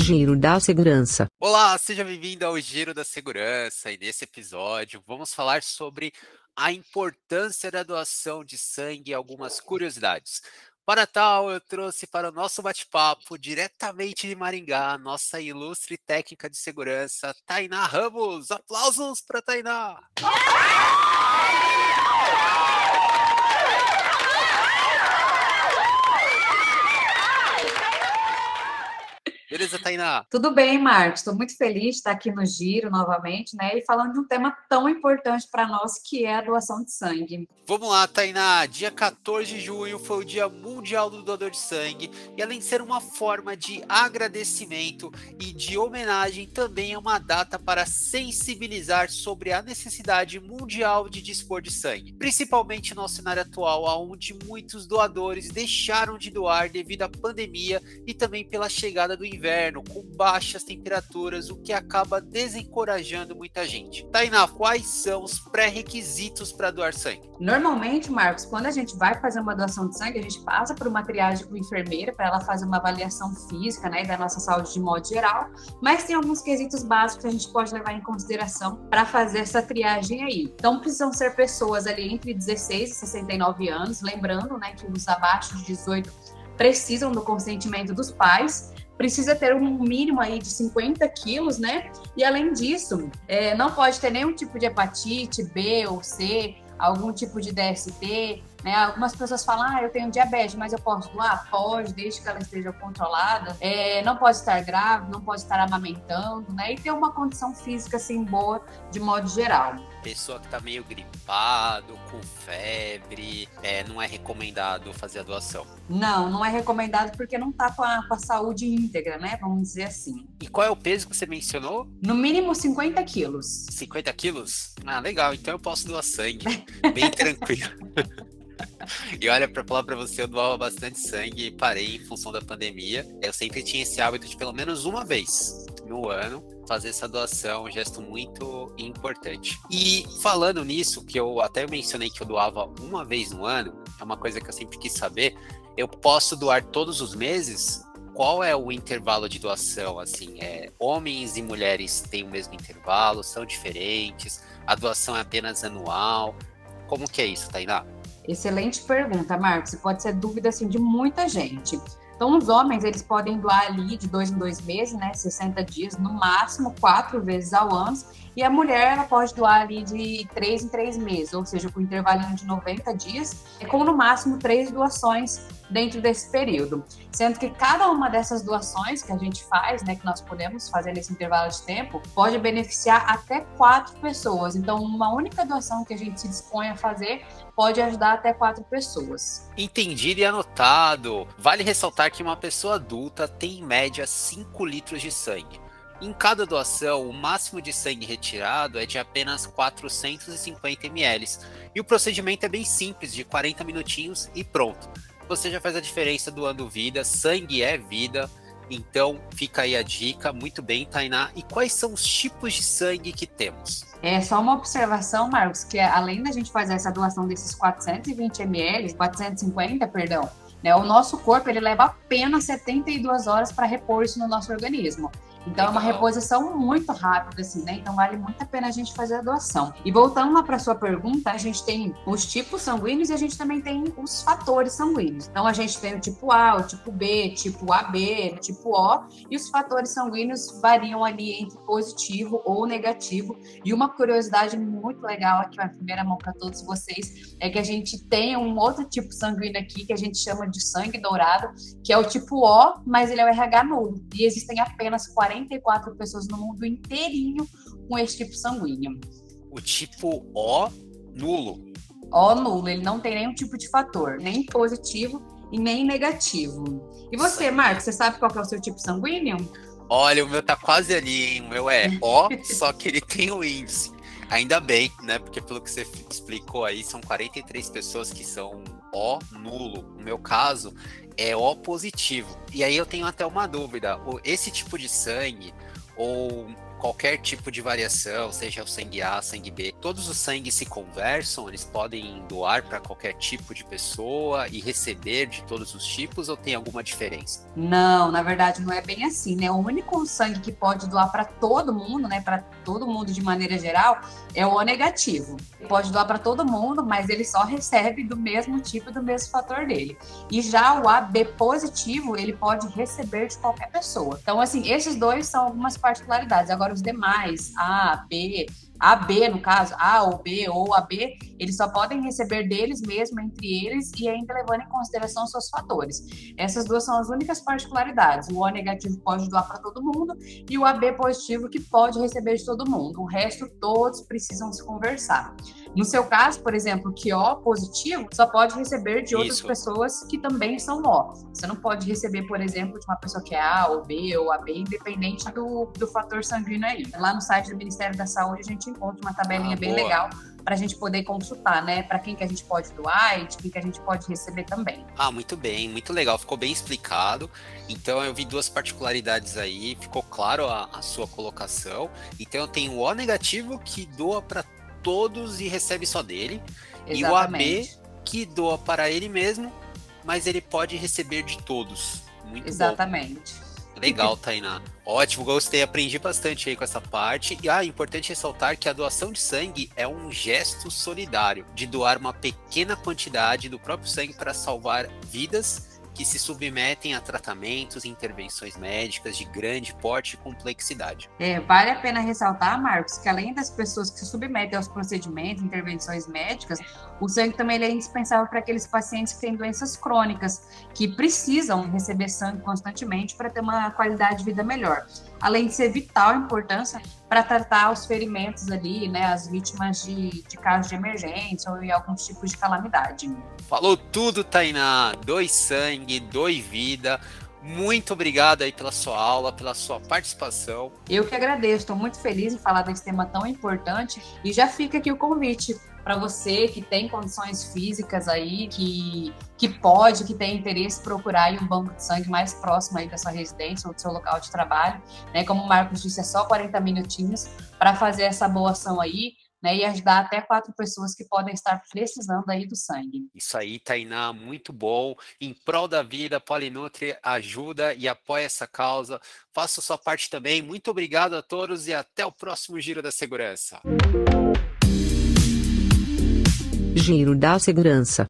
Giro da Segurança. Olá, seja bem-vindo ao Giro da Segurança e nesse episódio vamos falar sobre a importância da doação de sangue e algumas curiosidades. Para tal, eu trouxe para o nosso bate-papo, diretamente de Maringá, nossa ilustre técnica de segurança, Tainá Ramos. Aplausos para Tainá! Beleza, Tainá? Tudo bem, Marcos. Estou muito feliz de estar aqui no Giro novamente, né? E falando de um tema tão importante para nós, que é a doação de sangue. Vamos lá, Tainá. Dia 14 de junho foi o Dia Mundial do Doador de Sangue. E além de ser uma forma de agradecimento e de homenagem, também é uma data para sensibilizar sobre a necessidade mundial de dispor de sangue. Principalmente no cenário atual, onde muitos doadores deixaram de doar devido à pandemia e também pela chegada do inverno inverno com baixas temperaturas, o que acaba desencorajando muita gente. Tainá, quais são os pré-requisitos para doar sangue? Normalmente, Marcos, quando a gente vai fazer uma doação de sangue, a gente passa por uma triagem com enfermeira para ela fazer uma avaliação física, né, da nossa saúde de modo geral, mas tem alguns quesitos básicos que a gente pode levar em consideração para fazer essa triagem aí. Então, precisam ser pessoas ali entre 16 e 69 anos, lembrando, né, que os abaixo de 18 precisam do consentimento dos pais precisa ter um mínimo aí de 50 quilos, né? E além disso, é, não pode ter nenhum tipo de hepatite B ou C, algum tipo de DST, né? Algumas pessoas falam, ah, eu tenho diabetes, mas eu posso doar? Pode, desde que ela esteja controlada. É, não pode estar grávida, não pode estar amamentando, né? E ter uma condição física assim boa de modo geral pessoa que tá meio gripado, com febre, é, não é recomendado fazer a doação? Não, não é recomendado porque não tá com a, com a saúde íntegra, né? Vamos dizer assim. E qual é o peso que você mencionou? No mínimo 50 quilos. 50 quilos? Ah, legal. Então eu posso doar sangue. Bem tranquilo. E olha, para falar para você, eu doava bastante sangue e parei em função da pandemia. Eu sempre tinha esse hábito de pelo menos uma vez no ano fazer essa doação, um gesto muito importante. E falando nisso, que eu até mencionei que eu doava uma vez no ano, é uma coisa que eu sempre quis saber. Eu posso doar todos os meses? Qual é o intervalo de doação? Assim, é, homens e mulheres têm o mesmo intervalo? São diferentes? A doação é apenas anual? Como que é isso, Tainá? Excelente pergunta, Marcos. Pode ser dúvida assim, de muita gente. Então, os homens, eles podem doar ali de dois em dois meses, né? 60 dias, no máximo quatro vezes ao ano. E a mulher, ela pode doar ali de três em três meses, ou seja, com intervalinho de 90 dias, com no máximo três doações dentro desse período. Sendo que cada uma dessas doações que a gente faz, né, que nós podemos fazer nesse intervalo de tempo, pode beneficiar até quatro pessoas. Então, uma única doação que a gente se dispõe a fazer pode ajudar até quatro pessoas. Entendido e anotado. Vale ressaltar que uma pessoa adulta tem em média 5 litros de sangue. Em cada doação, o máximo de sangue retirado é de apenas 450 ml. E o procedimento é bem simples, de 40 minutinhos e pronto. Você já faz a diferença doando vida, sangue é vida. Então fica aí a dica, muito bem, Tainá. E quais são os tipos de sangue que temos? É só uma observação, Marcos, que além da gente fazer essa doação desses 420 ml, 450, perdão, né, o nosso corpo ele leva apenas 72 horas para repor isso no nosso organismo. Então é uma reposição muito rápida, assim, né? Então vale muito a pena a gente fazer a doação. E voltando lá para sua pergunta, a gente tem os tipos sanguíneos e a gente também tem os fatores sanguíneos. Então a gente tem o tipo A, o tipo B, tipo AB, tipo O, e os fatores sanguíneos variam ali entre positivo ou negativo. E uma curiosidade muito legal aqui, uma primeira mão para todos vocês, é que a gente tem um outro tipo sanguíneo aqui que a gente chama de sangue dourado, que é o tipo O, mas ele é o RH nulo. E existem apenas 40 44 pessoas no mundo inteirinho com esse tipo sanguíneo. O tipo O nulo. O nulo, ele não tem nenhum tipo de fator, nem positivo e nem negativo. E você, Marcos, você sabe qual é o seu tipo sanguíneo? Olha, o meu tá quase ali, hein? O meu é O, só que ele tem o índice. Ainda bem, né? Porque pelo que você explicou aí, são 43 pessoas que são O nulo. No meu caso, é O positivo. E aí eu tenho até uma dúvida: esse tipo de sangue, ou qualquer tipo de variação, seja o sangue A, sangue B, todos os sangues se conversam? Eles podem doar para qualquer tipo de pessoa e receber de todos os tipos ou tem alguma diferença? Não, na verdade não é bem assim, né? O único sangue que pode doar para todo mundo, né, para todo mundo de maneira geral, é o O negativo. Pode doar para todo mundo, mas ele só recebe do mesmo tipo, do mesmo fator dele. E já o AB positivo, ele pode receber de qualquer pessoa. Então, assim, esses dois são algumas particularidades. Agora, os demais, A, B, AB, no caso, A ou B ou AB, eles só podem receber deles mesmo, entre eles, e ainda levando em consideração seus fatores. Essas duas são as únicas particularidades. O O negativo pode doar para todo mundo e o AB positivo que pode receber de todo mundo. O resto, todos precisam se conversar. No seu caso, por exemplo, que O positivo só pode receber de outras Isso. pessoas que também são O. Você não pode receber, por exemplo, de uma pessoa que é A ou B ou AB, independente do, do fator sanguíneo aí. Lá no site do Ministério da Saúde a gente encontra uma tabelinha ah, bem boa. legal para a gente poder consultar, né? Para quem que a gente pode doar e de quem que a gente pode receber também. Ah, muito bem, muito legal, ficou bem explicado. Então eu vi duas particularidades aí, ficou claro a, a sua colocação. Então eu tenho o O negativo que doa para todos e recebe só dele. Exatamente. E o AB que doa para ele mesmo, mas ele pode receber de todos. Muito Exatamente. Bom. Legal, Tainá. Ótimo, gostei, aprendi bastante aí com essa parte. E ah, importante ressaltar que a doação de sangue é um gesto solidário de doar uma pequena quantidade do próprio sangue para salvar vidas que se submetem a tratamentos e intervenções médicas de grande porte e complexidade. É, vale a pena ressaltar, Marcos, que além das pessoas que se submetem aos procedimentos, intervenções médicas, o sangue também é indispensável para aqueles pacientes que têm doenças crônicas, que precisam receber sangue constantemente para ter uma qualidade de vida melhor além de ser vital importância para tratar os ferimentos ali, né, as vítimas de, de casos de emergência ou em alguns tipos de calamidade. Falou tudo, Tainá. Dois sangue, dois vida. Muito obrigado aí pela sua aula, pela sua participação. Eu que agradeço, estou muito feliz em falar desse tema tão importante e já fica aqui o convite para você que tem condições físicas aí, que, que pode, que tem interesse procurar um banco de sangue mais próximo aí da sua residência ou do seu local de trabalho, né? Como o Marcos disse, é só 40 minutinhos para fazer essa boa ação aí, né, e ajudar até quatro pessoas que podem estar precisando aí do sangue. Isso aí, Tainá, muito bom. Em prol da vida, Polinutri ajuda e apoia essa causa. Faça sua parte também. Muito obrigado a todos e até o próximo Giro da Segurança. Giro da Segurança.